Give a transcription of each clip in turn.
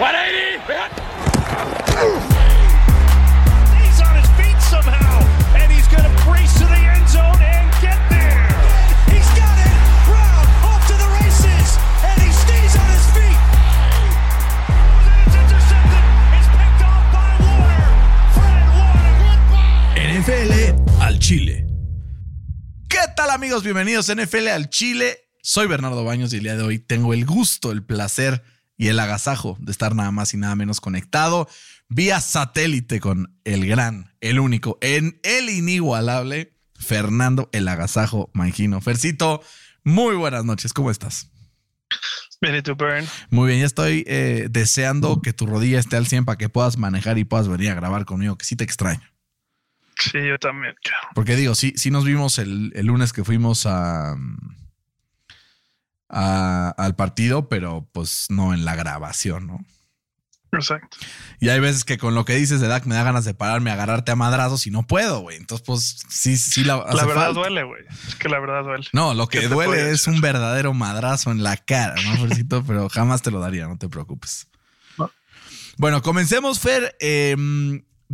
He's on his feet somehow, and he's going to brace to the end zone and get there. He's got it. Brown off to the races, and he stays on his feet. It's intercepted. It's picked off by Warner. Fred Warner. NFL al Chile. ¿Qué tal amigos? Bienvenidos a NFL al Chile. Soy Bernardo Baños y el día de hoy tengo el gusto, el placer y el agasajo de estar nada más y nada menos conectado vía satélite con el gran, el único, en el inigualable Fernando el agasajo Mangino. Fercito, muy buenas noches, ¿cómo estás? Muy bien, ya estoy eh, deseando que tu rodilla esté al 100 para que puedas manejar y puedas venir a grabar conmigo, que sí te extraño. Sí, yo también. Porque digo, sí, sí nos vimos el, el lunes que fuimos a, a- al partido, pero pues no en la grabación, ¿no? Exacto. Y hay veces que con lo que dices de Dak me da ganas de pararme, agarrarte a madrazos y no puedo, güey. Entonces, pues sí, sí la, hace La verdad falta. duele, güey. Es que la verdad duele. No, lo ¿Qué que duele es un verdadero madrazo en la cara, ¿no, Fercito? Pero jamás te lo daría, no te preocupes. No. Bueno, comencemos, Fer. Eh,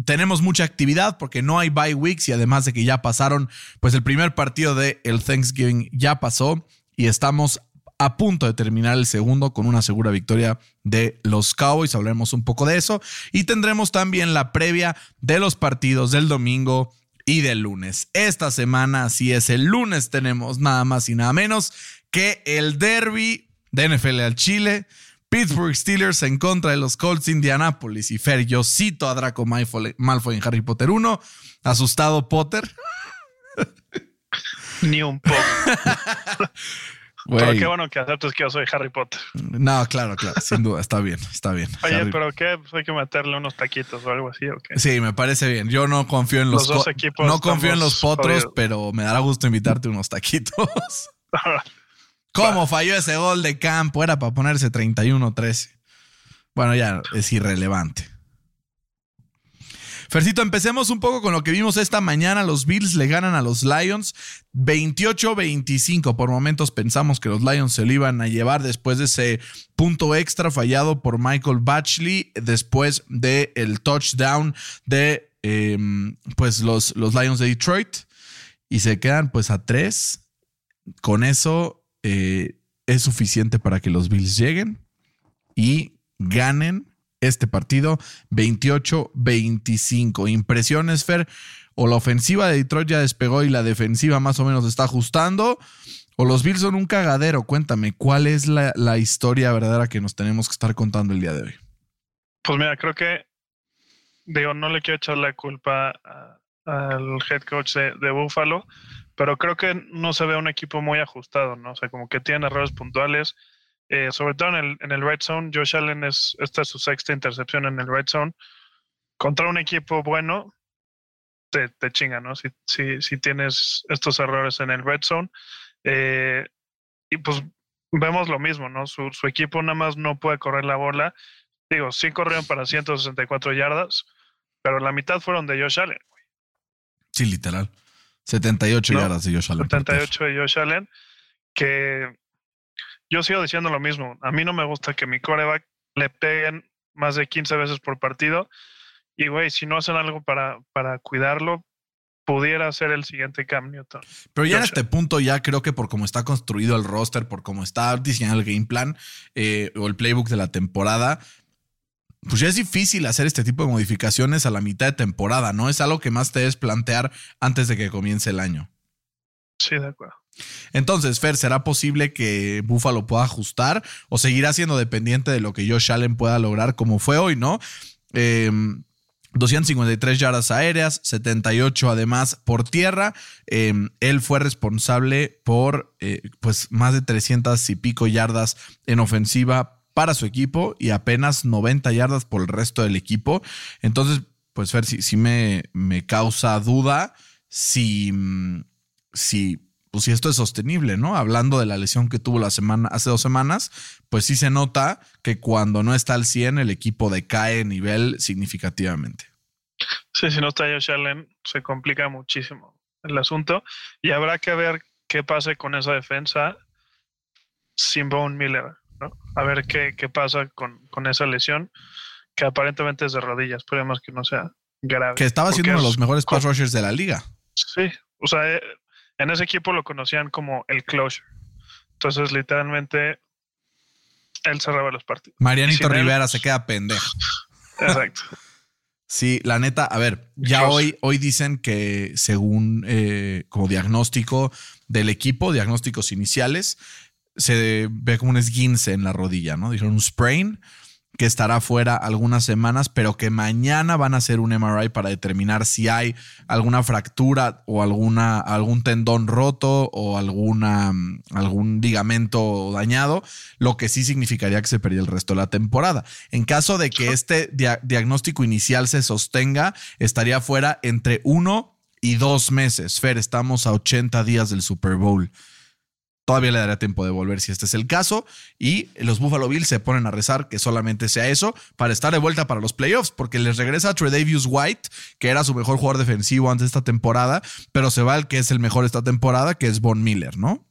tenemos mucha actividad porque no hay bye weeks y además de que ya pasaron, pues el primer partido de el Thanksgiving ya pasó y estamos a punto de terminar el segundo con una segura victoria de los Cowboys. Hablaremos un poco de eso y tendremos también la previa de los partidos del domingo y del lunes. Esta semana, así es, el lunes tenemos nada más y nada menos que el derby de NFL al Chile. Pittsburgh Steelers en contra de los Colts de Indianapolis. Y Fer, yo cito a Draco Malfoy, Malfoy en Harry Potter 1. Asustado Potter. Ni un poco. Pero qué bueno que aceptes que yo soy Harry Potter. No, claro, claro, sin duda, está bien, está bien. Oye, Harry- pero ¿qué? Pues hay que meterle unos taquitos o algo así, ¿o qué? Sí, me parece bien. Yo no confío en los, Los dos equipos no confío en los potros, jodidos. pero me dará gusto invitarte unos taquitos. ¿Cómo falló ese gol de campo? Era para ponerse 31-13. Bueno, ya es irrelevante. Fercito, empecemos un poco con lo que vimos esta mañana. Los Bills le ganan a los Lions 28-25. Por momentos pensamos que los Lions se lo iban a llevar después de ese punto extra fallado por Michael Batchley, después del el touchdown de eh, pues los, los Lions de Detroit. Y se quedan pues a tres. Con eso eh, es suficiente para que los Bills lleguen y ganen este partido 28-25. Impresiones, Fer. O la ofensiva de Detroit ya despegó y la defensiva más o menos está ajustando. O los Bills son un cagadero. Cuéntame, ¿cuál es la, la historia verdadera que nos tenemos que estar contando el día de hoy? Pues mira, creo que, digo, no le quiero echar la culpa al head coach de, de Buffalo, pero creo que no se ve un equipo muy ajustado, ¿no? O sea, como que tiene errores puntuales, eh, sobre todo en el, en el red zone. Josh Allen es, esta es su sexta intercepción en el red zone. Contra un equipo bueno, te, te chinga, ¿no? Si, si, si tienes estos errores en el red zone. Eh, y pues vemos lo mismo, ¿no? Su, su equipo nada más no puede correr la bola. Digo, sí corrieron para 164 yardas, pero la mitad fueron de Josh Allen. Sí, literal. 78 No, yardas de Josh Allen. por tierra. 78 de Josh Allen, que yo sigo diciendo lo mismo. A mí no me gusta que mi coreback le peguen más de 15 veces por partido. Y, güey, si no hacen algo para, para cuidarlo, pudiera ser el siguiente Cam Newton. Pero ya en este punto, ya creo que por cómo está construido el roster, por cómo está diseñado el game plan eh, o el playbook de la temporada, pues ya es difícil hacer este tipo de modificaciones a la mitad de temporada, ¿no? Es algo que más te debes plantear antes de que comience el año. Sí, de acuerdo. Entonces, Fer, ¿será posible que Buffalo pueda ajustar o seguirá siendo dependiente de lo que Josh Allen pueda lograr como fue hoy, ¿no? Eh, 253 yardas aéreas, 78 además por tierra. Eh, él fue responsable por eh, pues más de 300 y pico yardas en ofensiva para su equipo y apenas 90 yardas por el resto del equipo. Entonces, pues Fer, sí, sí me, me causa duda si, mm, si, pues, si esto es sostenible, ¿no? Hablando de la lesión que tuvo la semana, hace dos semanas, pues sí se nota que cuando no está al 100 el equipo decae en nivel significativamente. Sí, si no está Josh Allen, se complica muchísimo el asunto. Y habrá que ver qué pase con esa defensa sin Bone Miller. ¿no? A ver qué, qué pasa con, con, esa lesión, que aparentemente es de rodillas. Esperemos que no sea grave. Que estaba siendo uno de los mejores pass rushers de la liga. Sí, o sea, eh, en ese equipo lo conocían como el closure. Entonces, literalmente, él cerraba los partidos. Marianito Rivera se queda pendejo. Exacto. Sí, la neta, a ver, ya hoy, hoy dicen que según eh, como diagnóstico del equipo, diagnósticos iniciales, se ve como un esguince en la rodilla, ¿no? Dijeron un sprain que estará fuera algunas semanas, pero que mañana van a hacer un MRI para determinar si hay alguna fractura o alguna, algún tendón roto o alguna, algún ligamento dañado, lo que sí significaría que se perdió el resto de la temporada. En caso de que este diagnóstico inicial se sostenga, estaría fuera entre uno y dos meses. Fer, estamos a 80 días del Super Bowl. Todavía le dará tiempo de volver si este es el caso. Y los Buffalo Bills se ponen a rezar que solamente sea eso para estar de vuelta para los playoffs, porque les regresa Tredavious White, que era su mejor jugador defensivo antes de esta temporada, pero se va el que es el mejor esta temporada, que es Von Miller, ¿no?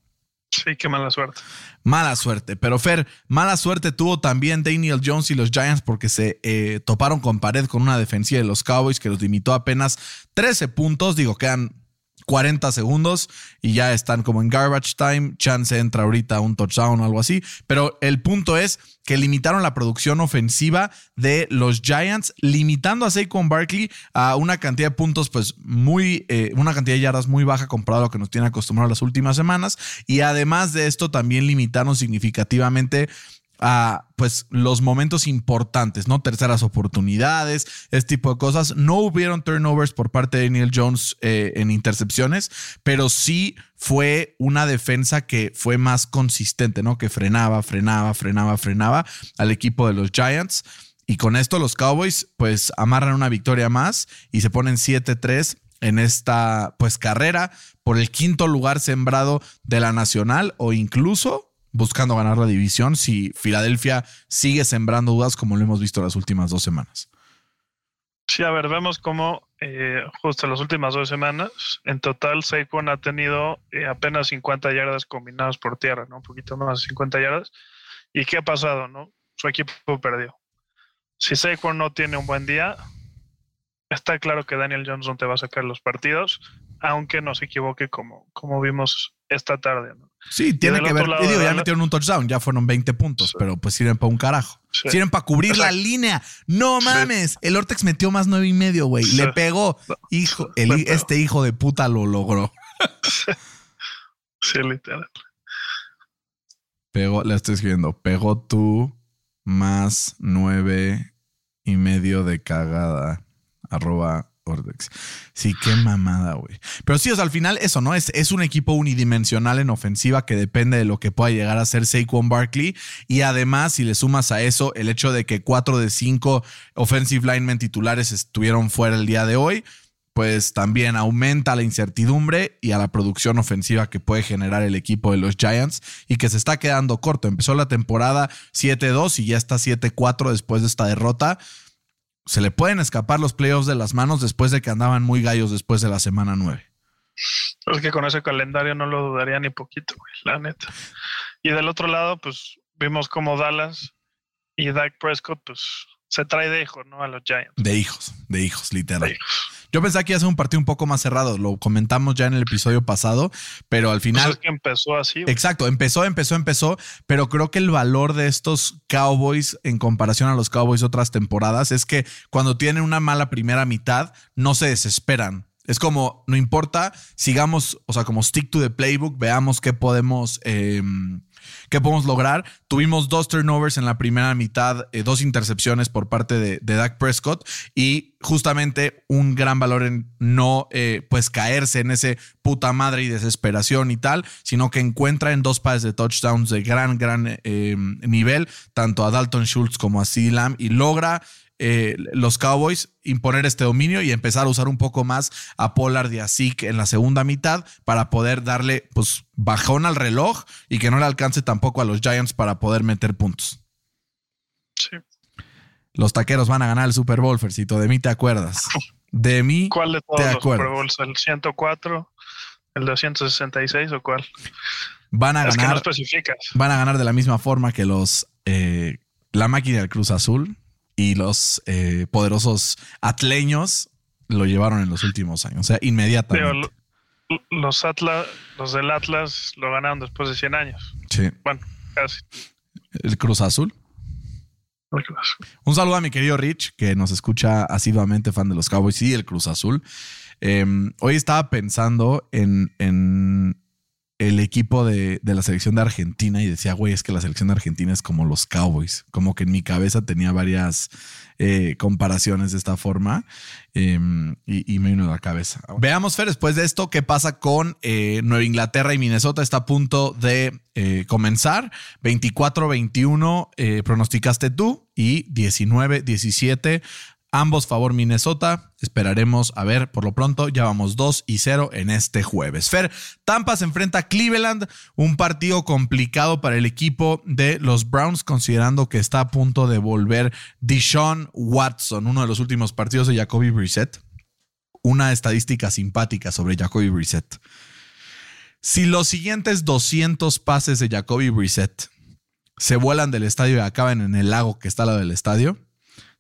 Sí, qué mala suerte. Mala suerte. Pero Fer, mala suerte tuvo también Daniel Jones y los Giants porque se eh, toparon con pared con una defensiva de los Cowboys que los limitó apenas 13 puntos. Digo, quedan 40 segundos y ya están como en garbage time. Chance entra ahorita un touchdown o algo así. Pero el punto es que limitaron la producción ofensiva de los Giants, limitando a Saquon Barkley a una cantidad de puntos, pues muy, eh, una cantidad de yardas muy baja comparado a lo que nos tiene acostumbrado las últimas semanas. Y además de esto, también limitaron significativamente a pues los momentos importantes, ¿no? Terceras oportunidades, este tipo de cosas. No hubieron turnovers por parte de Daniel Jones eh, en intercepciones, pero sí fue una defensa que fue más consistente, ¿no? Que frenaba, frenaba, frenaba, frenaba al equipo de los Giants. Y con esto los Cowboys pues amarran una victoria más y se ponen 7-3 en esta pues carrera por el quinto lugar sembrado de la nacional o incluso buscando ganar la división si Filadelfia sigue sembrando dudas como lo hemos visto las últimas dos semanas. Sí, a ver, vemos cómo eh, justo las últimas dos semanas, en total Saquon ha tenido eh, apenas 50 yardas combinadas por tierra, ¿no? Un poquito más de 50 yardas. ¿Y qué ha pasado, no? Su equipo perdió. Si Saquon no tiene un buen día, está claro que Daniel no te va a sacar los partidos, aunque no se equivoque como, como vimos esta tarde, ¿no? Sí, tiene que ver. digo, ya metieron un touchdown, ya fueron 20 puntos, pero pues sirven para un carajo. Sirven para cubrir la línea. No mames. El Ortex metió más nueve y medio, güey. Le pegó. Hijo, este hijo de puta lo logró. Sí, literal. Pegó, le estoy escribiendo. Pegó tú más nueve y medio de cagada. Arroba Sí, qué mamada, güey. Pero sí, o sea, al final eso, ¿no? Es, es un equipo unidimensional en ofensiva que depende de lo que pueda llegar a ser Saquon Barkley. Y además, si le sumas a eso el hecho de que cuatro de cinco offensive linemen titulares estuvieron fuera el día de hoy, pues también aumenta la incertidumbre y a la producción ofensiva que puede generar el equipo de los Giants y que se está quedando corto. Empezó la temporada 7-2 y ya está 7-4 después de esta derrota se le pueden escapar los playoffs de las manos después de que andaban muy gallos después de la semana 9. Es que con ese calendario no lo dudaría ni poquito, güey, la neta. Y del otro lado, pues vimos como Dallas y Dak Prescott, pues se trae de hijos, ¿no? A los Giants. De hijos, de hijos, literal. Yo pensaba que iba a ser un partido un poco más cerrado, lo comentamos ya en el episodio pasado, pero al final... Pues es que empezó así. Exacto, empezó, empezó, empezó, pero creo que el valor de estos Cowboys en comparación a los Cowboys otras temporadas es que cuando tienen una mala primera mitad, no se desesperan. Es como, no importa, sigamos, o sea, como stick to the playbook, veamos qué podemos... Em, ¿Qué podemos lograr? Tuvimos dos turnovers en la primera mitad, eh, dos intercepciones por parte de, de, Dak Prescott y justamente un gran valor en no eh, pues caerse en ese puta madre y desesperación y tal, sino que encuentra en dos pases de touchdowns de gran, gran eh, nivel, tanto a Dalton Schultz como a C. Lamb y logra eh, los Cowboys imponer este dominio y empezar a usar un poco más a Pollard y a Zeke en la segunda mitad para poder darle pues bajón al reloj y que no le alcance tampoco a los Giants para poder meter puntos. Sí. Los taqueros van a ganar el Super Bowl, Fercito. De mí te acuerdas. De mí ¿Cuál de todos los Super Bowls? ¿El 104? ¿El 266 o cuál? Van a Es que no ganar. especificas. van a ganar de la misma forma que los eh, la máquina del Cruz Azul y los eh, poderosos atleños lo llevaron en los últimos años. O sea, inmediatamente. lo- los Atlas, los del Atlas lo ganaron después de 100 años. Sí. Bueno, casi. El Cruz Azul. Un saludo a mi querido Rich, que nos escucha asiduamente, fan de los Cowboys y el Cruz Azul. Eh, hoy estaba pensando en, en el equipo de, de la selección de Argentina y decía, güey, es que la selección de Argentina es como los Cowboys. Como que en mi cabeza tenía varias eh, comparaciones de esta forma eh, y, me vino a la cabeza. Veamos, Fer, después de esto, qué pasa con eh, Nueva Inglaterra y Minnesota. Está a punto de eh, comenzar. 24-21 eh, pronosticaste tú y 19-17 Ambos favor Minnesota. Esperaremos a ver por lo pronto. Ya vamos 2 y 0 en este jueves. Fer, Tampa se enfrenta a Cleveland. Un partido complicado para el equipo de los Browns, considerando que está a punto de volver Deshaun Watson, uno de los últimos partidos de Jacoby Brissett. Una estadística simpática sobre Jacoby Brissett. Si los siguientes 200 pases de Jacoby Brissett se vuelan del estadio y acaban en el lago que está al lado del estadio,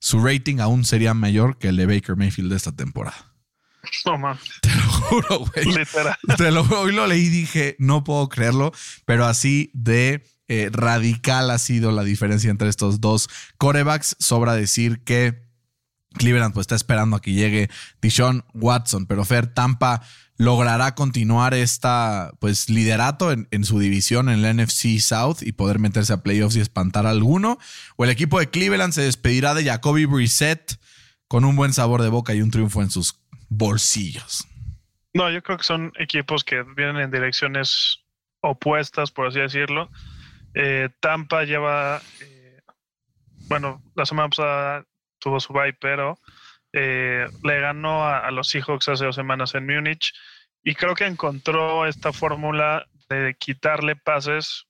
su rating aún sería mayor que el de Baker Mayfield de esta temporada. No mames, Te lo juro, güey. literal. Te lo juro. Hoy lo leí y dije, no puedo creerlo, pero así de eh, radical ha sido la diferencia entre estos dos corebacks. Sobra decir que Cleveland pues está esperando a que llegue Deshaun Watson, pero Fer Tampa logrará continuar esta pues liderato en, su división en la NFC South y poder meterse a playoffs y espantar a alguno o el equipo de Cleveland se despedirá de Jacoby Brissett con un buen sabor de boca y un triunfo en sus bolsillos. No, yo creo que son equipos que vienen en direcciones opuestas, por así decirlo. Eh, Tampa lleva, eh, bueno, la semana pasada tuvo su bye, pero eh, le ganó a, los Seahawks hace dos semanas en Múnich y creo que encontró esta fórmula de quitarle pases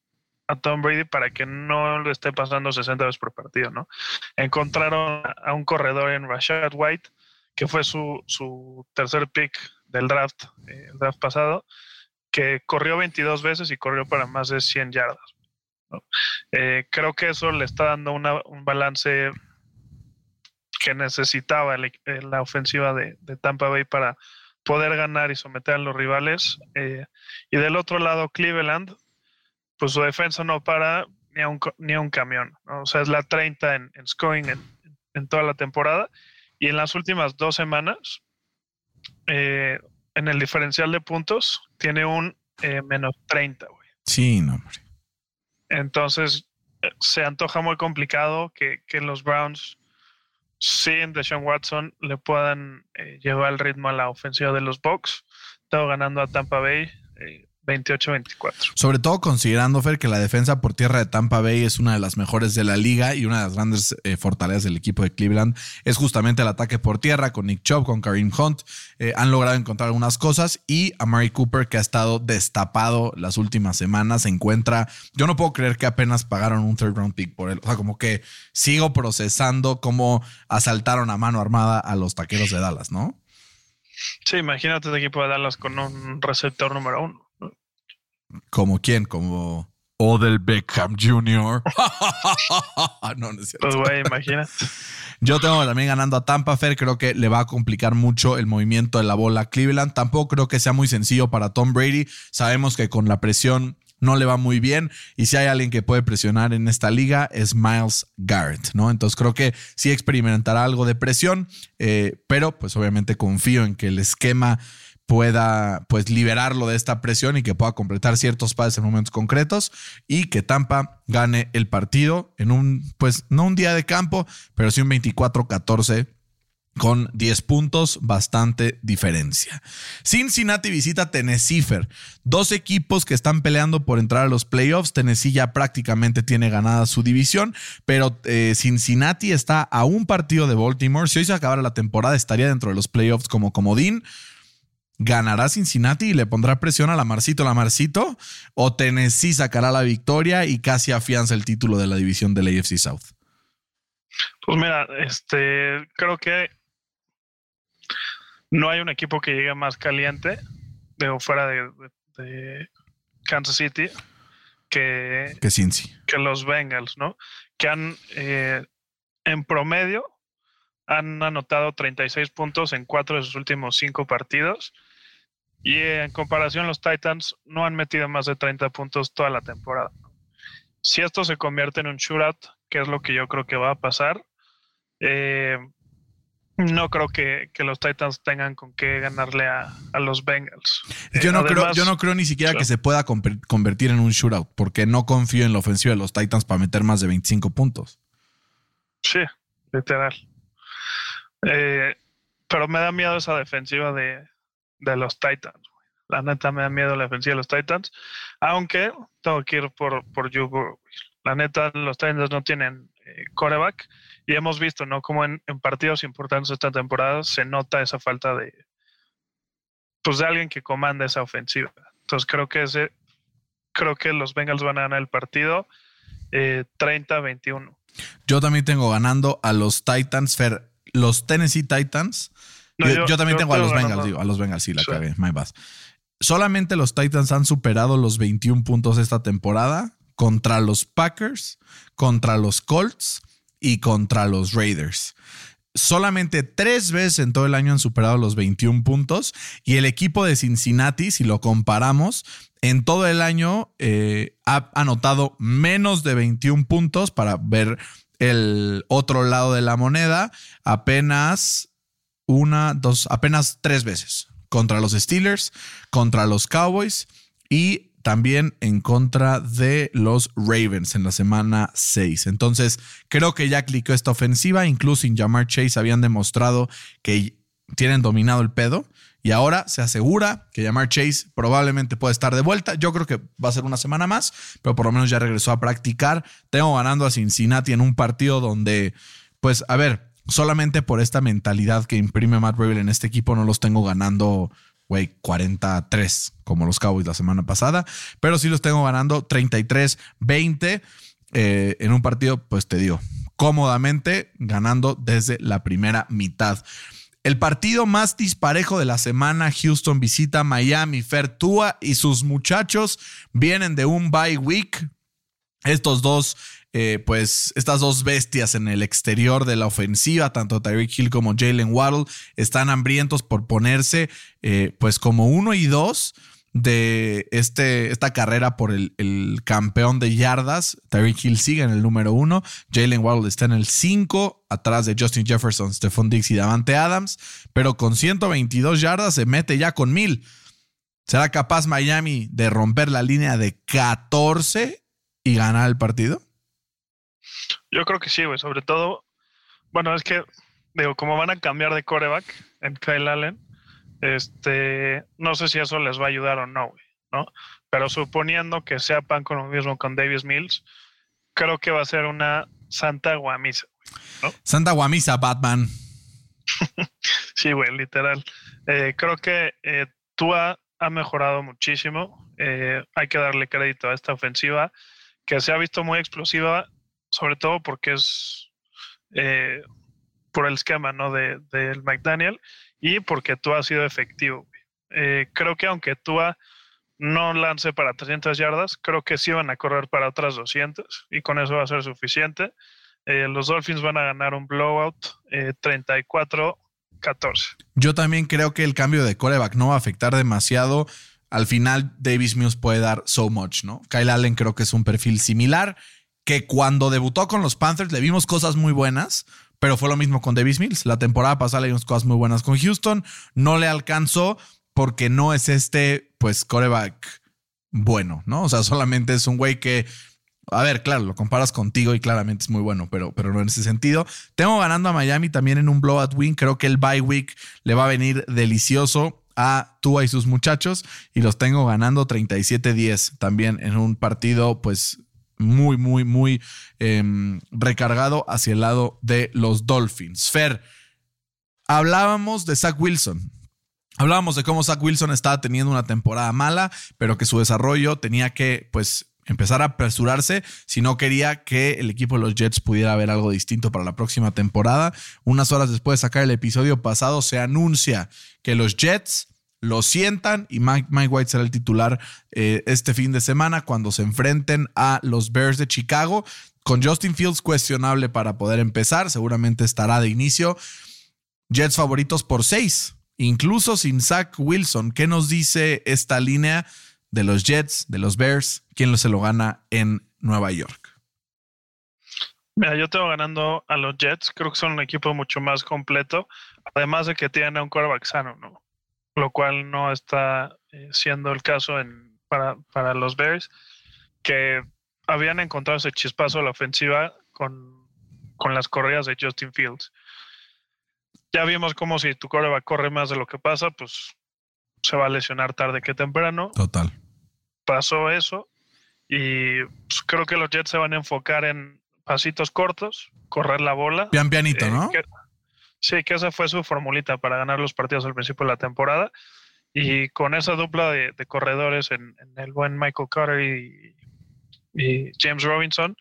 a Tom Brady para que no le esté pasando 60 veces por partido, ¿no? Encontraron a un corredor en Rashad White, que fue su, su tercer pick del draft, eh, el draft pasado, que corrió 22 veces y corrió para más de 100 yardas. Eh, creo que eso le está dando una, un balance que necesitaba el, la ofensiva de, de, Tampa Bay para poder ganar y someter a los rivales. Eh, y del otro lado, Cleveland, pues su defensa no para ni a un, ni a un camión. ¿no? O sea, es la 30 en, en scoring en, en, toda la temporada. Y en las últimas dos semanas, eh, en el diferencial de puntos, tiene un eh, menos 30, güey. Sí, no, hombre. Entonces, eh, se antoja muy complicado que, que los Browns sin Deshaun Watson le puedan eh, llevar el ritmo a la ofensiva de los Bucks. Estaba ganando a Tampa Bay eh, 28-24. Sobre todo considerando, Fer, que la defensa por tierra de Tampa Bay es una de las mejores de la liga y una de las grandes eh, fortalezas del equipo de Cleveland es justamente el ataque por tierra con Nick Chubb, con Kareem Hunt. Eh, han logrado encontrar algunas cosas y a Murray Cooper, que ha estado destapado las últimas semanas, se encuentra. Yo no puedo creer que apenas pagaron un third round pick por él. O sea, como que sigo procesando cómo asaltaron a mano armada a los taqueros de Dallas, ¿no? Sí, imagínate el equipo de Dallas con un receptor número uno. ¿Como quién? Como Odell Beckham Jr. no, no es cierto. Pues, güey, imagínate. Yo tengo también ganando a Tampa Fer. Creo que le va a complicar mucho el movimiento de la bola a Cleveland. Tampoco creo que sea muy sencillo para Tom Brady. Sabemos que con la presión no le va muy bien. Y si hay alguien que puede presionar en esta liga es Miles Garrett, ¿no? Entonces creo que sí experimentará algo de presión, eh, pero pues obviamente confío en que el esquema pueda pues liberarlo de esta presión y que pueda completar ciertos pases en momentos concretos y que Tampa gane el partido en un pues no un día de campo, pero sí un 24-14 con 10 puntos, bastante diferencia. Cincinnati visita Tennessee. Dos equipos que están peleando por entrar a los playoffs. Tennessee ya prácticamente tiene ganada su división, pero eh, Cincinnati está a un partido de Baltimore. Si hoy se acabara la temporada, estaría dentro de los playoffs como comodín. ¿Ganará Cincinnati y le pondrá presión a Lamarcito Lamarcito? ¿O Tennessee sacará la victoria y casi afianza el título de la división del AFC South? Pues mira, este creo que no hay un equipo que llegue más caliente de fuera de, de, de Kansas City. que, Que Cincy. que los Bengals, ¿no? Que han, eh, en promedio, han anotado 36 puntos en cuatro de sus últimos cinco partidos. Y en comparación, los Titans no han metido más de 30 puntos toda la temporada. Si esto se convierte en un shootout, que es lo que yo creo que va a pasar, eh, no creo que, que los Titans tengan con qué ganarle a, a los Bengals. Yo no, creo, yo no creo ni siquiera que se pueda conver- convertir en un shootout, porque no confío en la ofensiva de los Titans para meter más de 25 puntos. Sí, literal. Eh, pero me da miedo esa defensiva de, de los Titans. La neta me da miedo la defensiva de los Titans. Aunque tengo que ir por, por güey. La neta, los Titans no tienen eh, coreback. Y hemos visto, ¿no? Como en, partidos importantes esta temporada se nota esa falta de. Pues de alguien que comanda esa ofensiva. Entonces creo que ese. Creo que los Bengals van a ganar el partido eh, 30-21. Yo también tengo ganando a los Titans, Fer, los Tennessee Titans. No, yo, yo- yo también yo tengo a los Bengals, digo, a los Bengals, sí, la Sí. cagué, my bad. Solamente los Titans han superado los 21 puntos esta temporada contra los Packers, contra los Colts y contra los Raiders. Solamente tres veces en todo el año han superado los 21 puntos y el equipo de Cincinnati, si lo comparamos, en todo el año eh, ha anotado menos de 21 puntos para ver el otro lado de la moneda, apenas una, dos, apenas tres veces contra los Steelers, contra los Cowboys y también en contra de los Ravens en la semana 6. Entonces, creo que ya clicó esta ofensiva. Incluso sin Jamar Chase habían demostrado que tienen dominado el pedo. Y ahora se asegura que Jamar Chase probablemente puede estar de vuelta. Yo creo que va a ser una semana más, pero por lo menos ya regresó a practicar. Tengo ganando a Cincinnati en un partido donde, pues, a ver, solamente por esta mentalidad que imprime Matt Rabel en este equipo, no los tengo ganando, güey, 43 como los Cowboys la semana pasada, pero sí los tengo ganando 33-20 eh, en un partido, pues te digo, cómodamente ganando desde la primera mitad. El partido más disparejo de la semana, Houston visita Miami. Fertúa y sus muchachos vienen de un bye week. Estos dos, eh, pues, estas dos bestias en el exterior de la ofensiva, tanto Tyreek Hill como Jalen Waddle, están hambrientos por ponerse, eh, pues, como uno y dos de este, esta carrera por el, campeón de yardas. Tyreek Hill sigue en el número uno. Jalen Waddle está en el cinco, atrás de Justin Jefferson, Stephon Diggs y Davante Adams. Pero con 122 yardas se mete ya con mil. ¿Será capaz Miami de romper la línea de 14 y ganar el partido? Yo creo que sí, güey. Sobre todo, bueno, es que, digo, como van a cambiar de coreback en Kyle Allen, este, no sé si eso les va a ayudar o no, güey, ¿no? Pero suponiendo que sepan con lo mismo con Davis Mills, creo que va a ser una santa guamisa. Santa Guamisa, Batman. Sí, güey, literal. Eh, creo que eh, Tua ha mejorado muchísimo. Eh, hay que darle crédito a esta ofensiva que se ha visto muy explosiva, sobre todo porque es eh, por el esquema ¿no? de, del McDaniel y porque Tua ha sido efectivo. Eh, creo que aunque Tua no lance para 300 yardas, creo que sí van a correr para otras 200 y con eso va a ser suficiente. Eh, los Dolphins van a ganar un blowout eh, 34 14. Yo también creo que el cambio de coreback no va a afectar demasiado. Al final, Davis Mills puede dar so much, ¿no? Kyle Allen creo que es un perfil similar, que cuando debutó con los Panthers le vimos cosas muy buenas, pero fue lo mismo con Davis Mills. La temporada pasada le vimos cosas muy buenas con Houston, no le alcanzó porque no es este, pues, coreback bueno, ¿no? O sea, solamente es un güey que a ver, claro, lo comparas contigo y claramente es muy bueno, pero, pero no en ese sentido. Tengo ganando a Miami también en un blowout win. Creo que el bye week le va a venir delicioso a Tua y sus muchachos y los tengo ganando 37-10 también en un partido pues muy, muy, muy eh, recargado hacia el lado de los Dolphins. Fer, hablábamos de Zach Wilson. Hablábamos de cómo Zach Wilson estaba teniendo una temporada mala, pero que su desarrollo tenía que pues empezar a apresurarse si no quería que el equipo de los Jets pudiera ver algo distinto para la próxima temporada. Unas horas después de sacar el episodio pasado se anuncia que los Jets lo sientan y Mike, Mike White será el titular eh, este fin de semana cuando se enfrenten a los Bears de Chicago. Con Justin Fields cuestionable para poder empezar, seguramente estará de inicio. Jets favoritos por seis, incluso sin Zach Wilson. ¿Qué nos dice esta línea de los Jets, de los Bears? ¿Quién se lo gana en Nueva York? Mira, yo tengo ganando a los Jets. Creo que son un equipo mucho más completo. Además de que tienen a un quarterback sano, ¿no? Lo cual no está eh, siendo el caso en, para, para los Bears, que habían encontrado ese chispazo a la ofensiva con, con las corridas de Justin Fields. Ya vimos como si tu coreback corre más de lo que pasa, pues se va a lesionar tarde que temprano. Total. Pasó eso y pues, creo que los Jets se van a enfocar en pasitos cortos, correr la bola. Pian pianito, Eh, ¿no? que- sí, que esa fue su formulita para ganar los partidos al principio de la temporada. Y con esa dupla de, corredores en, el buen Michael Carter y, y James Robinson,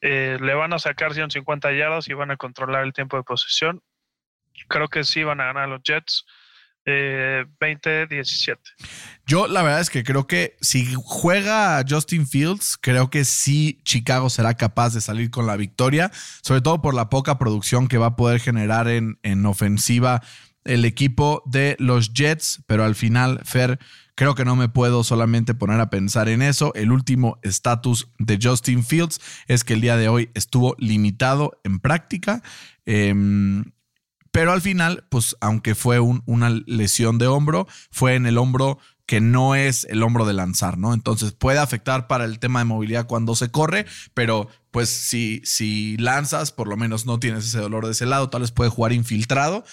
eh, le van a sacar 150 yardas y van a controlar el tiempo de posesión. Creo que sí van a ganar los Jets eh, 20-17. Yo la verdad es que creo que si juega Justin Fields, creo que sí Chicago será capaz de salir con la victoria, sobre todo por la poca producción que va a poder generar en, en ofensiva el equipo de los Jets, pero al final, Fer, creo que no me puedo solamente poner a pensar en eso. El último estatus de Justin Fields es que el día de hoy estuvo limitado en práctica. Em, pero al final, pues aunque fue un- una lesión de hombro, fue en el hombro que no es el hombro de lanzar, ¿no? Entonces puede afectar para el tema de movilidad cuando se corre, pero pues si, si lanzas, por lo menos no tienes ese dolor de ese lado, tal vez puede jugar infiltrado.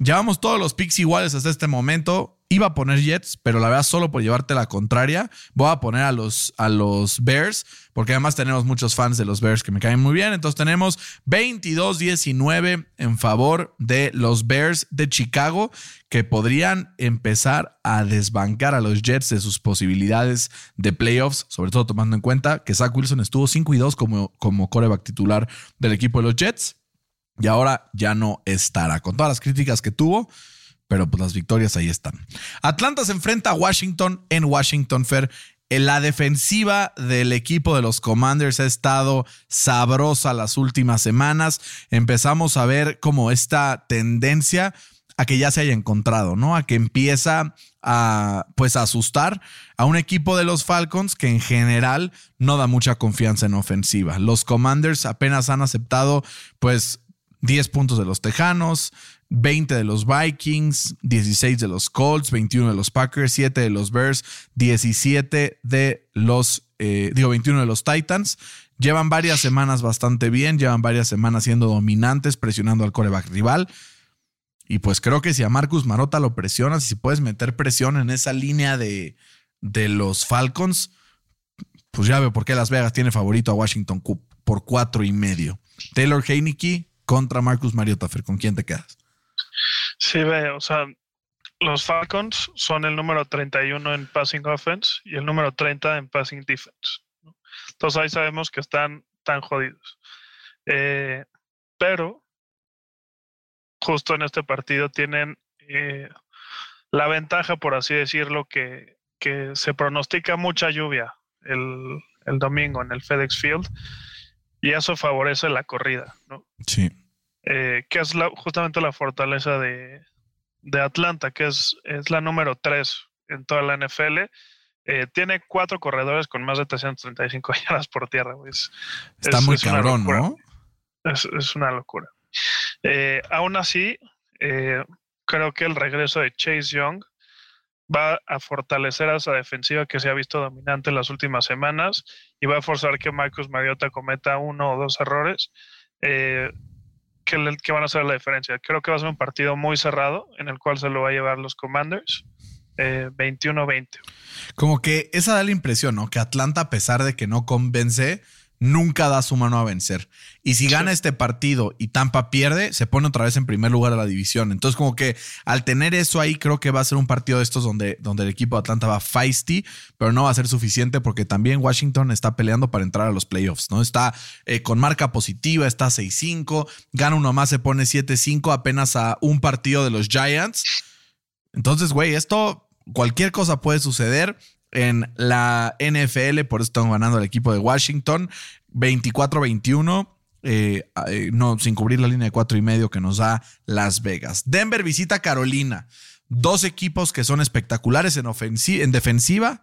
Llevamos todos los picks iguales hasta este momento. Iba a poner Jets, pero la verdad, solo por llevarte la contraria, voy a poner a los, a los Bears, porque además tenemos muchos fans de los Bears que me caen muy bien. Entonces tenemos 22-19 en favor de los Bears de Chicago, que podrían empezar a desbancar a los Jets de sus posibilidades de playoffs, sobre todo tomando en cuenta que Zach Wilson estuvo 5 y 2 como, como coreback titular del equipo de los Jets y ahora ya no estará. Con todas las críticas que tuvo, pero pues las victorias ahí están. Atlanta se enfrenta a Washington en Washington Fair. En la defensiva del equipo de los Commanders ha estado sabrosa las últimas semanas. Empezamos a ver como esta tendencia a que ya se haya encontrado, ¿no? A que empieza a pues asustar a un equipo de los Falcons que en general no da mucha confianza en ofensiva. Los Commanders apenas han aceptado pues 10 puntos de los Tejanos, 20 de los Vikings, 16 de los Colts, 21 de los Packers, 7 de los Bears, 17 de los, eh, digo, 21 de los Titans. Llevan varias semanas bastante bien, llevan varias semanas siendo dominantes, presionando al coreback rival. Y pues creo que si a Marcus Marota lo presionas, si puedes meter presión en esa línea de, de los Falcons, pues ya veo por qué Las Vegas tiene favorito a Washington por cuatro y medio. Taylor Heineke contra Marcus Mariota, ¿con quién te quedas? Sí, ve, o sea, los Falcons son el número 31 en passing offense y el número 30 en passing defense. Entonces ahí sabemos que están tan jodidos. Eh, pero justo en este partido tienen eh, la ventaja, por así decirlo, que, que se pronostica mucha lluvia el, el domingo en el FedEx Field y eso favorece la corrida, ¿no? Sí. Eh, que es la- justamente la fortaleza de, de Atlanta, que es, es la número 3 en toda la NFL. Eh, tiene cuatro corredores con más de 335 yardas por tierra. Es, Está es- muy cabrón. ¿no? Es, es una locura. Eh, aún así, eh, creo que el regreso de Chase Young va a fortalecer a esa defensiva que se ha visto dominante en las últimas semanas y va a forzar que Marcus Mariota cometa uno o dos errores eh, que, van a hacer la diferencia. Creo que va a ser un partido muy cerrado en el cual se lo va a llevar los Commanders eh, 21-20. Como que esa da la impresión, ¿no? Que Atlanta, a pesar de que no convence, nunca da su mano a vencer. Y si gana este partido y Tampa pierde, se pone otra vez en primer lugar de la división. Entonces, como que al tener eso ahí, creo que va a ser un partido de estos donde, donde el equipo de Atlanta va feisty, pero no va a ser suficiente porque también Washington está peleando para entrar a los playoffs, ¿no? Está eh, con marca positiva, está 6-5, gana uno más, se pone 7-5, apenas a un partido de los Giants. Entonces, güey, esto, cualquier cosa puede suceder en la NFL, por eso están ganando el equipo de Washington, 24-21. Eh, eh, no, sin cubrir la línea de cuatro y medio que nos da Las Vegas. Denver visita Carolina. Dos equipos que son espectaculares en, en defensiva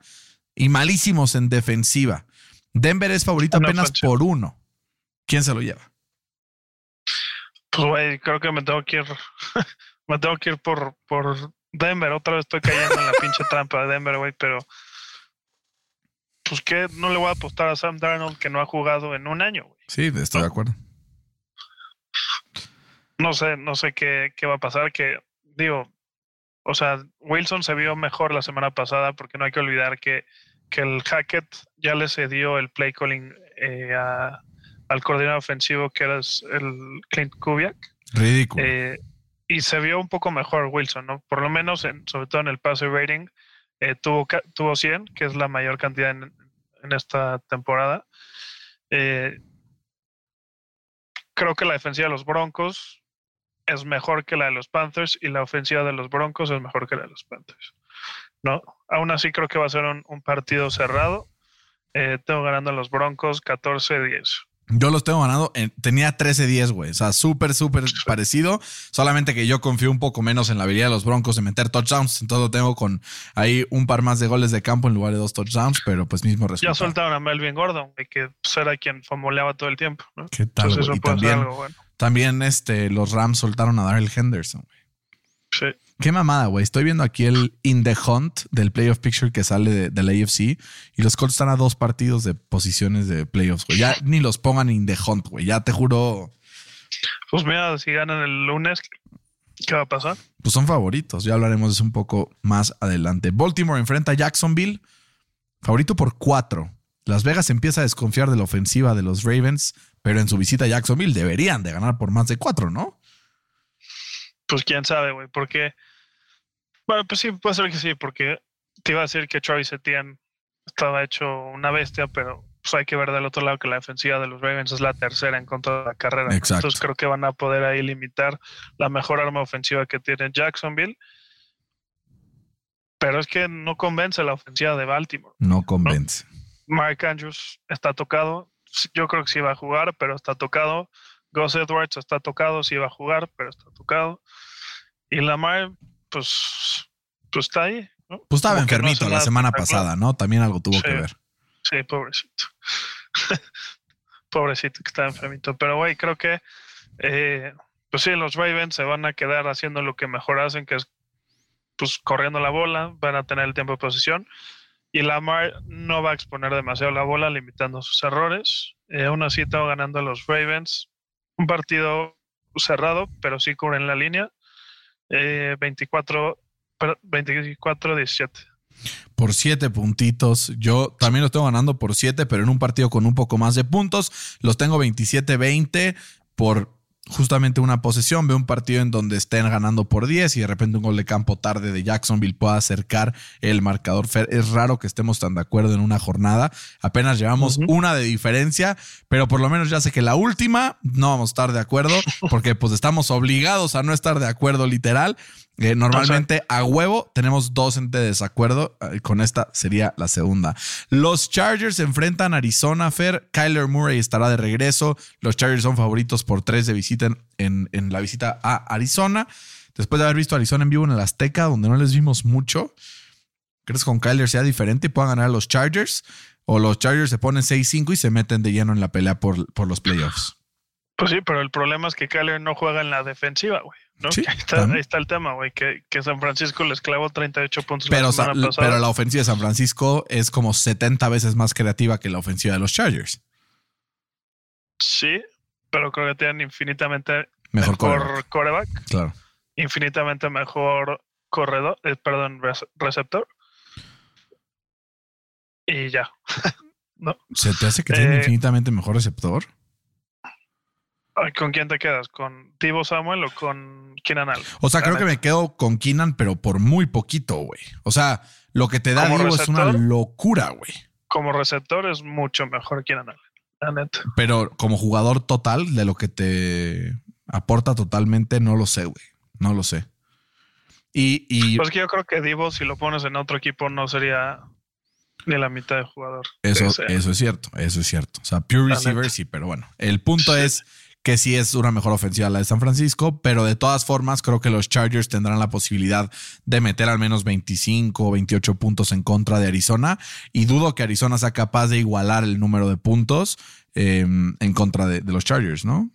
y malísimos en defensiva. Denver es favorito apenas por uno. ¿Quién se lo lleva? Pues, güey, creo que me tengo que ir. me tengo que ir por, por Denver. Otra vez estoy cayendo en la pinche trampa de Denver, güey, pero. Pues que no le voy a apostar a Sam Darnold que no ha jugado en un año, güey. Sí, estoy de acuerdo. No sé, no sé qué, qué va a pasar. Que, digo, o sea, Wilson se vio mejor la semana pasada porque no hay que olvidar que, que el Hackett ya le cedió el play calling eh, al coordinador ofensivo que era el Clint Kubiak. Ridículo. Eh, y se vio un poco mejor Wilson, ¿no? Por lo menos, en, sobre todo en el pase rating, eh, tuvo, tuvo 100, que es la mayor cantidad en, en esta temporada. Eh, creo que la defensiva de los Broncos es mejor que la de los Panthers y la ofensiva de los Broncos es mejor que la de los Panthers. ¿no? Aún así creo que va a ser un, partido cerrado. Eh, tengo ganando a los Broncos 14-10. Yo los tengo ganando. tenía 13-10, güey. O sea, súper, súper parecido. Solamente que yo confío un poco menos en la habilidad de los Broncos de meter touchdowns. Entonces tengo con ahí un par más de goles de campo en lugar de dos touchdowns, pero pues mismo resultado. Ya soltaron a Melvin Gordon, que pues, era quien famoleaba todo el tiempo. ¿no? ¿Qué tal? Entonces, y también, bueno. también este, los Rams soltaron a Daryl Henderson, güey. Sí. Qué mamada, güey. Estoy viendo aquí el In the Hunt del Playoff Picture que sale de, de, la AFC y los Colts están a dos partidos de posiciones de playoffs, güey. Ya ni los pongan In the Hunt, güey. Ya te juro. Pues mira, si ganan el lunes, ¿qué va a pasar? Pues son favoritos. Ya hablaremos de eso un poco más adelante. Baltimore enfrenta a Jacksonville. Favorito por cuatro. Las Vegas empieza a desconfiar de la ofensiva de los Ravens, pero en su visita a Jacksonville deberían de ganar por más de cuatro, ¿no? Pues quién sabe, güey, porque bueno, pues sí, puede ser que sí, porque te iba a decir que Travis Etienne estaba hecho una bestia, pero pues hay que ver del otro lado que la defensiva de los Ravens es la tercera en contra de la carrera. Entonces creo que van a poder ahí limitar la mejor arma ofensiva que tiene Jacksonville. Pero es que no convence la ofensiva de Baltimore. No convence. Mark Andrews está tocado. Yo creo que sí va a jugar, pero está tocado. Gus Edwards está tocado, sí va a jugar, pero está tocado. Y Lamar, pues, pues está ahí. ¿no? Pues estaba enfermito la semana pasada, ¿no? También algo tuvo que ver. Sí, pobrecito. pobrecito que está enfermito. Pero, güey, creo que, eh, pues sí, los Ravens se van a quedar haciendo lo que mejor hacen, que es, pues, corriendo la bola, van a tener el tiempo de posición. Y Lamar no va a exponer demasiado la bola, limitando sus errores. Eh, aún así, ganando a los Ravens. Un partido cerrado, pero sí cubren la línea. 24, 24 17. Por 7 puntitos. Yo también los tengo ganando por 7, pero en un partido con un poco más de puntos. Los tengo 27-20 por justamente una posesión. Veo un partido en donde estén ganando por 10 y de repente un gol de campo tarde de Jacksonville pueda acercar el marcador. Es raro que estemos tan de acuerdo en una jornada. Apenas llevamos uh -huh. una de diferencia, pero por lo menos ya sé que la última no vamos a estar de acuerdo porque pues estamos obligados a no estar de acuerdo literal. Eh, normalmente o sea, a huevo tenemos dos en desacuerdo. Eh, con esta sería la segunda. Los Chargers enfrentan a Arizona. Fer, Kyler Murray estará de regreso. Los Chargers son favoritos por tres de visita en, en, en, la visita a Arizona. Después de haber visto a Arizona en vivo en el Azteca, donde no les vimos mucho. ¿Crees que con Kyler sea diferente y puedan ganar a los Chargers? ¿O los Chargers se ponen 6-5 y se meten de lleno en la pelea por, por los playoffs? Pues sí, pero el problema es que Kyler no juega en la defensiva, güey. ¿No? Sí, ahí, está, ahí, está, el tema, güey, que, que, San Francisco les clavó 38 puntos pero, la semana pasada. Pero la ofensiva de San Francisco es como 70 veces más creativa que la ofensiva de los Chargers. Sí, pero creo que tienen infinitamente mejor, mejor coreback. Claro. Infinitamente mejor corredor, eh, perdón, receptor. Y ya. no. ¿Se te hace que tiene eh, infinitamente mejor receptor? ¿Con quién te quedas? ¿Con Tibo Samuel o con Keenan Allen? O sea, creo que me quedo con Keenan, pero por muy poquito, güey. O sea, lo que te da Divo es una locura, güey. Como receptor es mucho mejor Keenan Allen, la neta. Pero como jugador total, de lo que te aporta totalmente, no lo sé, güey. No lo sé. Y, y Pues que yo creo que Divo, si lo pones en otro equipo, no sería ni la mitad de jugador. eso, eso es cierto, eso es cierto. O sea, pure receiver sí, pero bueno. El punto Sí. es que sí es una mejor ofensiva la de San Francisco, pero de todas formas creo que los Chargers tendrán la posibilidad de meter al menos 25 o 28 puntos en contra de Arizona y dudo que Arizona sea capaz de igualar el número de puntos eh, en contra de, de los Chargers, ¿no?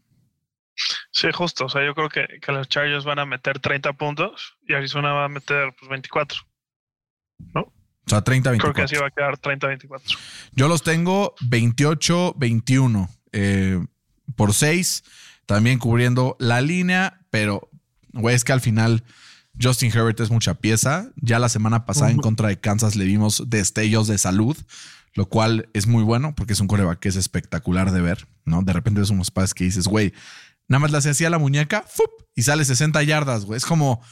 Sí, justo. O sea, yo creo que, que los Chargers van a meter 30 puntos y Arizona va a meter pues, 24. O sea, 30-24. Creo que así va a quedar 30-24. Yo los tengo 28-21 eh, por 6, también cubriendo la línea, pero güey, es que al final Justin Herbert es mucha pieza. Ya la semana pasada en contra de Kansas le vimos destellos de salud, lo cual es muy bueno porque es un coreback que es espectacular de ver, ¿no? De repente ves unos pases que dices, güey, nada más le hace así a la muñeca ¡fup! y sale 60 yardas, güey. Es como...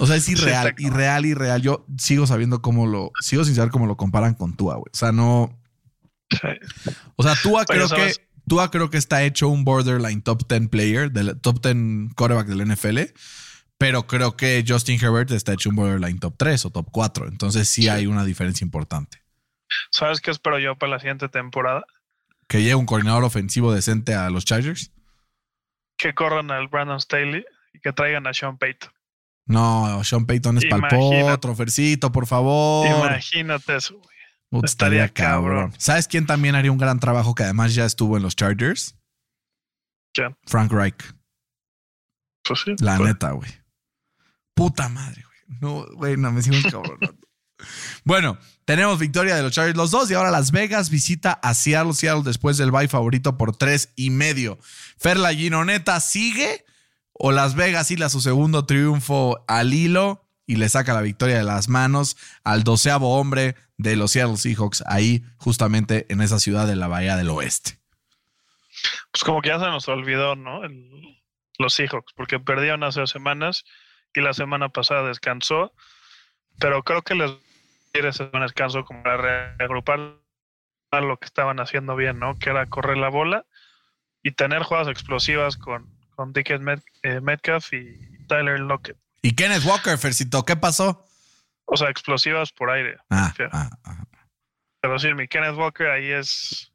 O sea, es irreal, irreal, irreal. Yo sigo sabiendo cómo lo, sigo sin saber cómo lo comparan con Tua, güey. O sea, no, o sea, Tua creo ¿sabes? que Tua creo que está hecho un borderline top 10 player, del top 10 quarterback del NFL, pero creo que Justin Herbert está hecho un borderline top 3 o top 4. Entonces sí, hay una diferencia importante. ¿Sabes qué espero yo para la siguiente temporada? Que llegue un coordinador ofensivo decente a los Chargers. Que corran al Brandon Staley y que traigan a Sean Payton. No, Sean Payton es pa'l Imagínate. potro, Fercito, por favor. Imagínate eso, güey. Estaría estaría cabrón. cabrón. ¿Sabes quién también haría un gran trabajo que además ya estuvo en los Chargers? ¿Quién? Frank Reich. Pues sí. La pues, neta, güey. Puta madre, güey. No, güey, no me sigo encabronando. bueno, tenemos victoria de los Chargers los dos y ahora Las Vegas visita a Seattle. Seattle después del bye favorito por tres y medio. Fer, la Ginoneta sigue o Las Vegas hila su segundo triunfo al hilo y le saca la victoria de las manos al doceavo hombre de los Seattle Seahawks ahí justamente en esa ciudad de la Bahía del Oeste. Pues como que ya se nos olvidó, ¿no? El- los Seahawks, porque perdieron hace semanas y la semana pasada descansó, pero creo que les quiere ese buen descanso como para reagrupar lo que estaban haciendo bien, ¿no? Que era correr la bola y tener jugadas explosivas con, con Dickens Met- eh, Metcalf y Tyler Lockett. Y Kenneth Walker, Fercito, ¿qué pasó? O sea, explosivas por aire. Ah, Sí. ah, ah. Pero sí, mi Kenneth Walker ahí es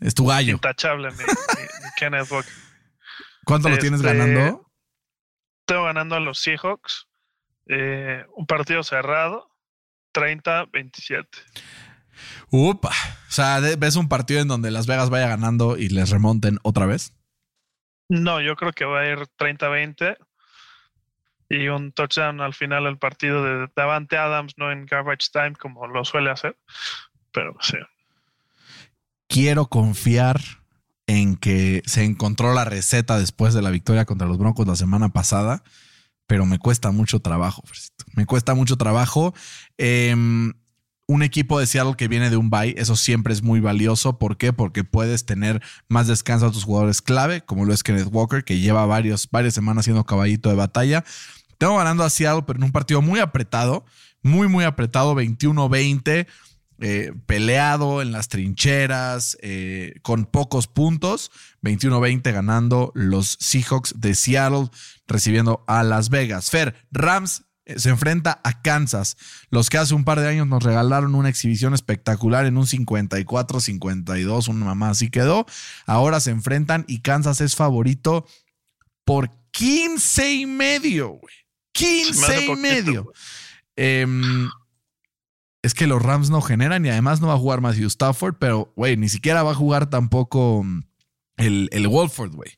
es tu gallo. intachable, mi, mi- mi Kenneth Walker. ¿Cuánto lo tienes Este, ganando? Tengo ganando a los Seahawks. eh, un partido cerrado, 30-27. Upa. O sea, ¿ves un partido en donde Las Vegas vaya ganando y les remonten otra vez? No, yo creo que va a ir 30-20 y un touchdown al final del partido de Davante Adams, no en garbage time como lo suele hacer. Pero sí, Quiero confiar en que se encontró la receta después de la victoria contra los Broncos la semana pasada, pero me cuesta mucho trabajo. Me cuesta mucho trabajo. Em, un equipo de Seattle que viene de un bye, eso siempre es muy valioso. ¿Por qué? Porque puedes tener más descanso a tus jugadores clave, como lo es Kenneth Walker, que lleva varios, varias semanas siendo caballito de batalla. Tengo ganando a Seattle, pero en un partido muy apretado, muy, muy apretado, 21-20, eh, peleado en las trincheras, eh, con pocos puntos, 21-20 ganando los Seahawks de Seattle, recibiendo a Las Vegas. Fer, Rams se enfrenta a Kansas, los que hace un par de años nos regalaron una exhibición espectacular en un 54-52, una mamá así quedó. Ahora se enfrentan y Kansas es favorito por 15 y medio, güey. Se me 15 hace y poquito, medio. Em, es que los Rams no generan y además no va a jugar Matthew Stafford, pero, güey, ni siquiera va a jugar tampoco mm, el, el Wolford, güey.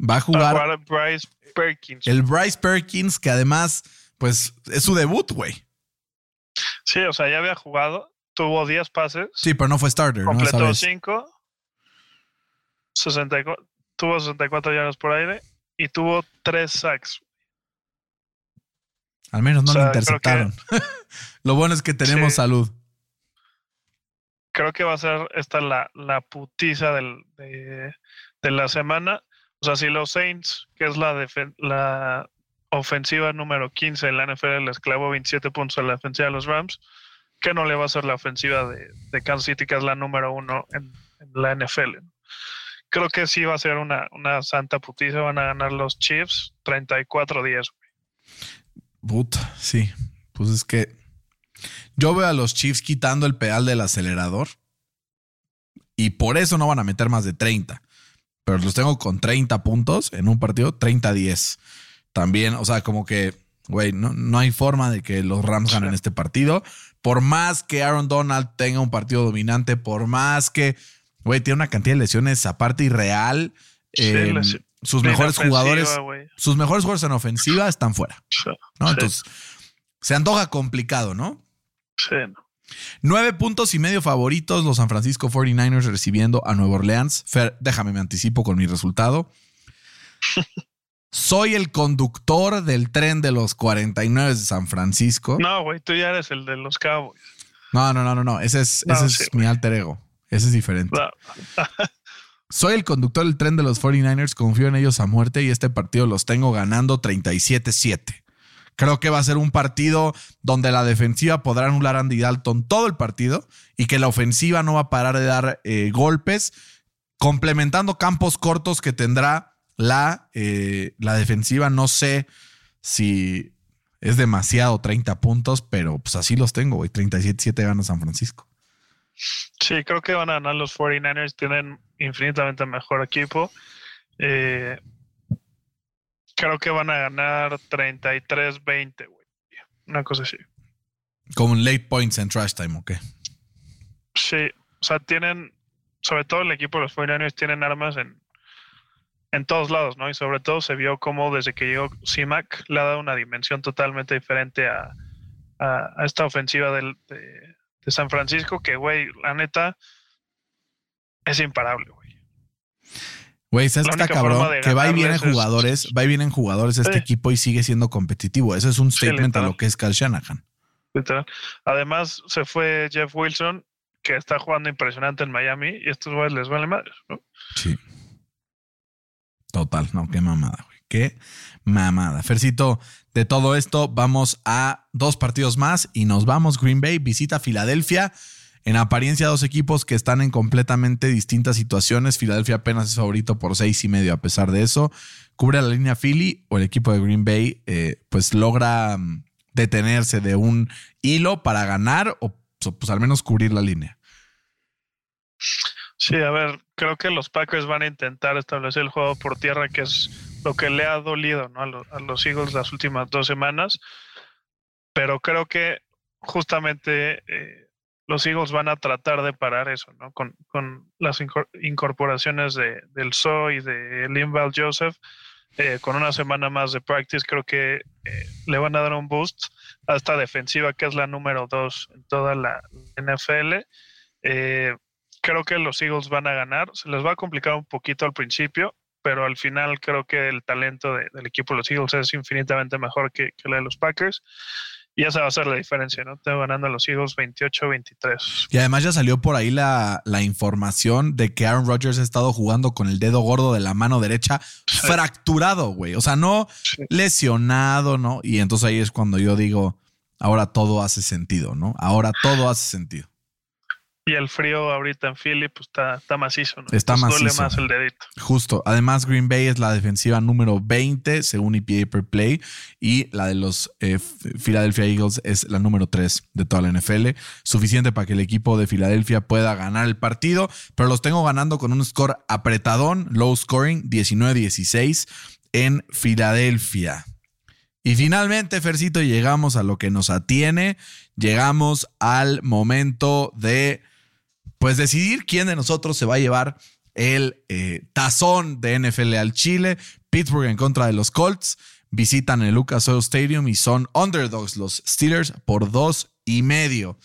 Va a Va a jugar jugar Bryce Perkins. el Bryce Perkins, que además, pues, es su debut, güey. Sí, o sea, ya había jugado, tuvo 10 pases, Sí, pero no fue starter, ¿no? Completó vez. 5, 64, tuvo 64 yardas por aire y tuvo 3 sacks. Al menos no O sea, lo interceptaron. Lo bueno es que tenemos Sí. salud. Creo que va a ser esta la, la putiza del, de, de la semana. O sea, si los Saints, que es la, la ofensiva número 15 en la NFL, les clavó 27 puntos a la ofensiva de los Rams, ¿qué no le va a hacer la ofensiva de, de Kansas City, que es la número uno en, en la NFL? Creo que sí va a ser una, una santa putiza. Van a ganar los Chiefs 34-10. Puta, sí. Pues es que yo veo a los Chiefs quitando el pedal del acelerador y por eso no van a meter más de 30. Pero los tengo con 30 puntos en un partido, 30-10. También, o sea, como que, güey, no, no hay forma de que los Rams ganen este partido. Por más que Aaron Donald tenga un partido dominante, por más que, güey, tiene una cantidad de lesiones aparte irreal. Eh, sus mejores jugadores, güey. sus mejores jugadores en ofensiva están fuera. Sí, ¿no? sí, Entonces, se antoja complicado, ¿no? sí, no. Nueve puntos y medio favoritos los San Francisco 49ers recibiendo a Nueva Orleans. Fer, déjame, me anticipo con mi resultado. Soy el conductor del tren de los 49 de San Francisco. No, güey, tú ya eres el de los Cowboys. No, no, no, no, no. Ese es, No, ese es sí, mi alter ego. Ese es diferente. No, Soy el conductor del tren de los 49ers, confío en ellos a muerte y este partido los tengo ganando 37-7. Creo que va a ser un partido donde la defensiva podrá anular a Andy Dalton todo el partido y que la ofensiva no va a parar de dar eh, golpes, complementando campos cortos que tendrá la, eh, la defensiva. No sé si es demasiado 30 puntos, pero pues así los tengo, güey. 37-7 gana San Francisco. Sí, creo que van a ganar los 49ers. Tienen infinitamente mejor equipo. Eh, creo que van a ganar 33-20, güey. Una cosa así. Como en late points en trash time, ¿ok? Sí, o sea, tienen, sobre todo el equipo de los 49ers tienen armas en, en todos lados, ¿no? Y sobre todo se vio como desde que llegó CIMAC le ha dado una dimensión totalmente diferente a, a- a esta ofensiva del- de, de San Francisco, que, güey, la neta, es imparable, güey. Güey, ¿sabes está cabrón? Que va y viene ganarles es- jugadores, va y vienen jugadores este equipo y sigue siendo competitivo. Eso es un Sí, statement a lo que es Cal Shanahan. Literal. Además, se fue Jeff Wilson, que está jugando impresionante en Miami, y estos güeyes les vale madre, ¿no? Sí. Total, no, qué mamada, güey. Qué mamada. Fercito, de todo esto, vamos a dos partidos más y nos vamos. Green Bay visita Filadelfia. En apariencia, dos equipos que están en completamente distintas situaciones. Filadelfia apenas es favorito por seis y medio. A pesar de eso, cubre la línea Philly o el equipo de Green Bay, eh, pues logra mm, detenerse de un hilo para ganar o pues al menos cubrir la línea. Sí, a ver, creo que los Packers van a intentar establecer el juego por tierra, que es lo que le ha dolido a, lo- a los Eagles las últimas dos semanas. Pero creo que justamente eh, los Eagles van a tratar de parar eso, ¿no? Con, las incor- incorporaciones de, del So y de Linval Joseph, eh, con una semana más de practice, creo que eh, le van a dar un boost a esta defensiva que es la número dos en toda la NFL. Eh, creo que los Eagles van a ganar. Se les va a complicar un poquito al principio, pero al final creo que el talento de- del equipo de los Eagles es infinitamente mejor que, que el de los Packers. Y esa va a ser la diferencia, ¿no? Tengo ganando a los Eagles 28-23. Y además ya salió por ahí la, la información de que Aaron Rodgers ha estado jugando con el dedo gordo de la mano derecha fracturado, güey. O sea, no Sí. lesionado, ¿no? Y entonces ahí es cuando yo digo, ahora todo hace sentido, ¿no? Ahora todo hace sentido. Y el frío ahorita en Philly, pues está, está macizo, ¿no? Está Entonces macizo. Duele más el dedito. Justo. Además, Green Bay es la defensiva número 20 según EPA per play y la de los eh, Philadelphia Eagles es la número 3 de toda la NFL. Suficiente para que el equipo de Filadelfia pueda ganar el partido, pero los tengo ganando con un score apretadón, low scoring, 19-16 en Filadelfia. Y finalmente, Fercito, llegamos a lo que nos atiene. Llegamos al momento de, pues, decidir quién de nosotros se va a llevar el eh, tazón de NFL al Chile. Pittsburgh en contra de los Colts. Visitan el Lucas Oil Stadium y son underdogs los Steelers por dos y medio.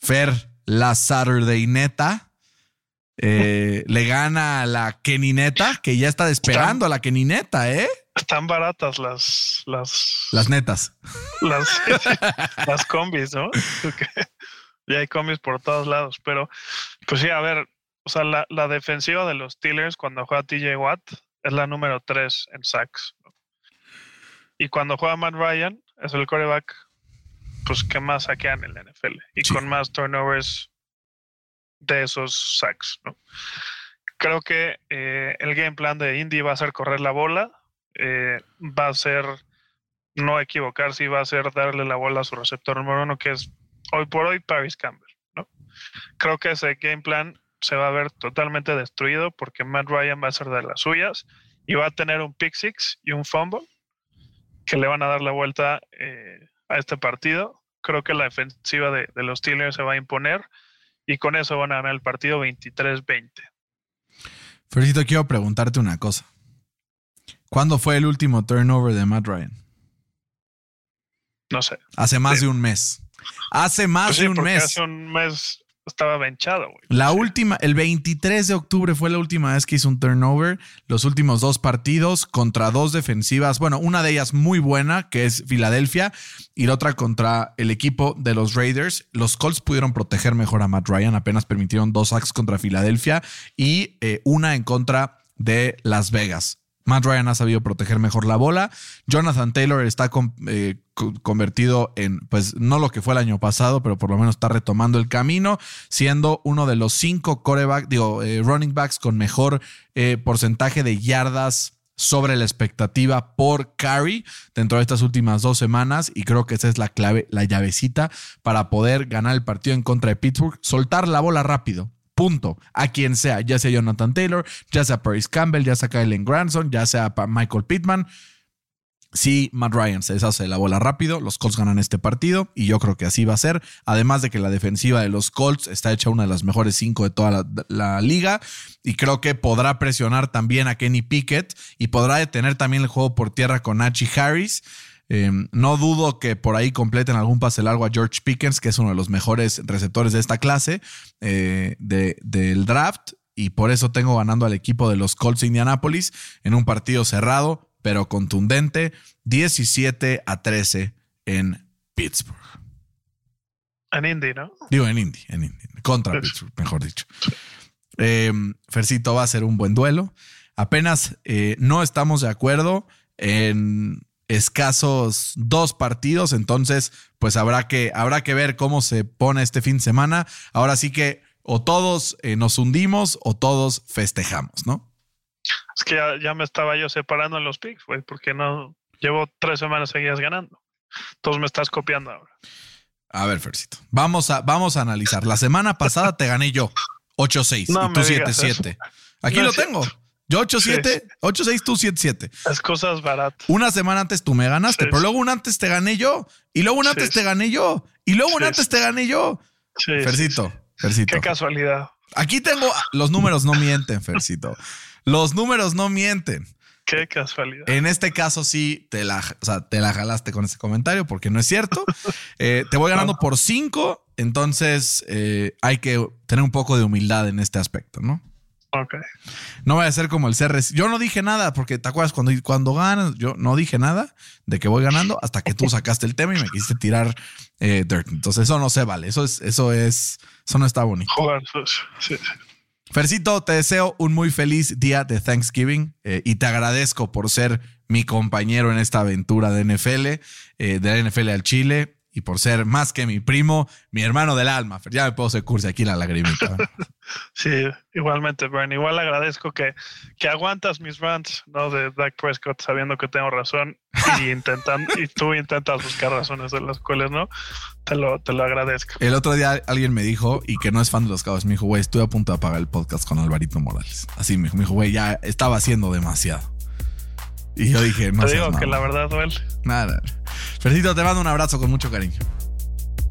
Fer, la Saturday neta. eh, le gana a la Kenineta, que ya está despegando a la Kenineta, ¿eh? Están baratas las las Las netas. las, las combis, ¿no? ya hay combis por todos lados, pero pues sí, a ver, o sea, la, la defensiva de los Steelers cuando juega TJ Watt es la número 3 en sacks. ¿no? Y cuando juega Matt Ryan es el coreback pues que más saquean en la NFL y Sí. con más turnovers de esos sacks, ¿no? Creo que eh, el game plan de Indy va a ser correr la bola, eh, va a ser no equivocarse y va a ser darle la bola a su receptor número uno, que es hoy por hoy Paris Campbell. ¿no? Creo que ese game plan se va a ver totalmente destruido porque Matt Ryan va a ser de las suyas y va a tener un pick six y un fumble que le van a dar la vuelta eh, a este partido. Creo que la defensiva de, de, los Steelers se va a imponer y con eso van a ganar el partido 23-20. Felicito, quiero preguntarte una cosa. ¿Cuándo fue el último turnover de Matt Ryan? No sé. Hace más de un mes. Hace más Pues sí, de un mes. Hace un mes estaba benchado, güey. La última, el 23 de octubre fue la última vez que hizo un turnover. Los últimos dos partidos contra dos defensivas. Bueno, una de ellas muy buena, que es Filadelfia, y la otra contra el equipo de los Raiders. Los Colts pudieron proteger mejor a Matt Ryan, apenas permitieron dos sacks contra Filadelfia y eh, una en contra de Las Vegas. Matt Ryan ha sabido proteger mejor la bola. Jonathan Taylor está eh, co- convertido en, pues, no lo que fue el año pasado, pero por lo menos está retomando el camino, siendo uno de los cinco digo, eh, running backs con mejor eh, porcentaje de yardas sobre la expectativa por carry dentro de estas últimas dos semanas y creo que esa es la clave, la llavecita para poder ganar el partido en contra de Pittsburgh, soltar la bola rápido. Punto. A quien sea, ya sea Jonathan Taylor, ya sea Paris Campbell, ya sea Kylen Granson, ya sea Michael Pittman. Si Matt Ryan se deshace de la bola rápido, los Colts ganan este partido y yo creo que así va a ser. Además de que la defensiva de los Colts está hecha una de las mejores cinco de toda la, la liga y creo que podrá presionar también a Kenny Pickett y podrá detener también el juego por tierra con Nachi Harris. Eh, no dudo que por ahí completen algún pase largo a George Pickens, que es uno de los mejores receptores de esta clase eh, de- del draft. Y por eso tengo ganando al equipo de los Colts de Indianapolis en un partido cerrado, pero contundente, 17 a 13 en Pittsburgh. En Indy, ¿no? Digo, en Indy, en Indy. Contra Pittsburgh, mejor dicho. Eh, Fercito va a ser un buen duelo. Apenas eh, no estamos de acuerdo en escasos dos partidos, entonces pues habrá que, habrá que ver cómo se pone este fin de semana. Ahora sí que o todos eh, nos hundimos o todos festejamos, ¿no? Es que ya, ya me estaba yo separando en los picks, güey, porque no llevo tres semanas seguidas ganando. Entonces me estás copiando ahora. A ver, Fercito, vamos a, vamos a analizar. La semana pasada te gané yo 8-6 No y tú me digas 7-7. Aquí No lo tengo. Yo 8-7, 8-6, tú 7-7. Es cosas baratas. Una semana antes tú me ganaste, Sí, pero sí. luego un antes te gané yo. Y luego un Sí, antes sí. te gané yo. Y luego un Sí, antes sí. te gané yo. Sí, sí, Fercito, sí. Fercito. Qué casualidad. Aquí tengo. Los números no mienten, Fercito. Los números no mienten. Qué casualidad. En este caso sí te la, o sea, te la jalaste con ese comentario porque no es cierto. Eh, te voy ganando por 5, entonces eh, hay que tener un poco de humildad en este aspecto, ¿no? Ok. No voy a ser como el CRS. Yo no dije nada, porque te acuerdas cuando, cuando ganas, yo no dije nada de que voy ganando hasta que tú sacaste el tema y me quisiste tirar eh, dirt. Entonces eso no se vale. Eso es, eso es, eso no está bonito. Jugar sucio. Sí, sí. Fercito, te deseo un muy feliz día de Thanksgiving eh, y te agradezco por ser mi compañero en esta aventura de NFL, eh, de la NFL al Chile y por ser más que mi primo, mi hermano del alma. Ya me puedo hacer curso aquí la lagrimita. Sí, igualmente, Brian. Igual agradezco que, que aguantas mis rants, ¿no? De Dak Prescott sabiendo que tengo razón y intentan, y tú intentas buscar razones de las cuales no. Te lo, te lo agradezco. El otro día alguien me dijo, y que no es fan de los cabos, me dijo, güey, estoy a punto de apagar el podcast con Alvarito Morales. Así me dijo, me dijo, güey, ya estaba haciendo demasiado. Y yo dije, no te seas digo que la verdad duele. Nada. Fercito, te mando un abrazo con mucho cariño.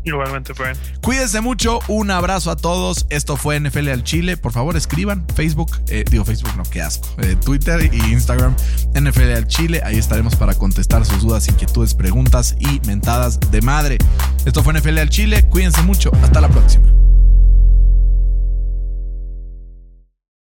Igualmente, Brian. Cuídense mucho, un abrazo a todos. Esto fue NFL al Chile. Por favor, escriban Facebook, eh, digo Facebook, no, qué asco. eh, Twitter y Instagram, NFL al Chile. Ahí estaremos para contestar sus dudas, inquietudes, preguntas y mentadas de madre. Esto fue NFL al Chile. Cuídense mucho. Hasta la próxima.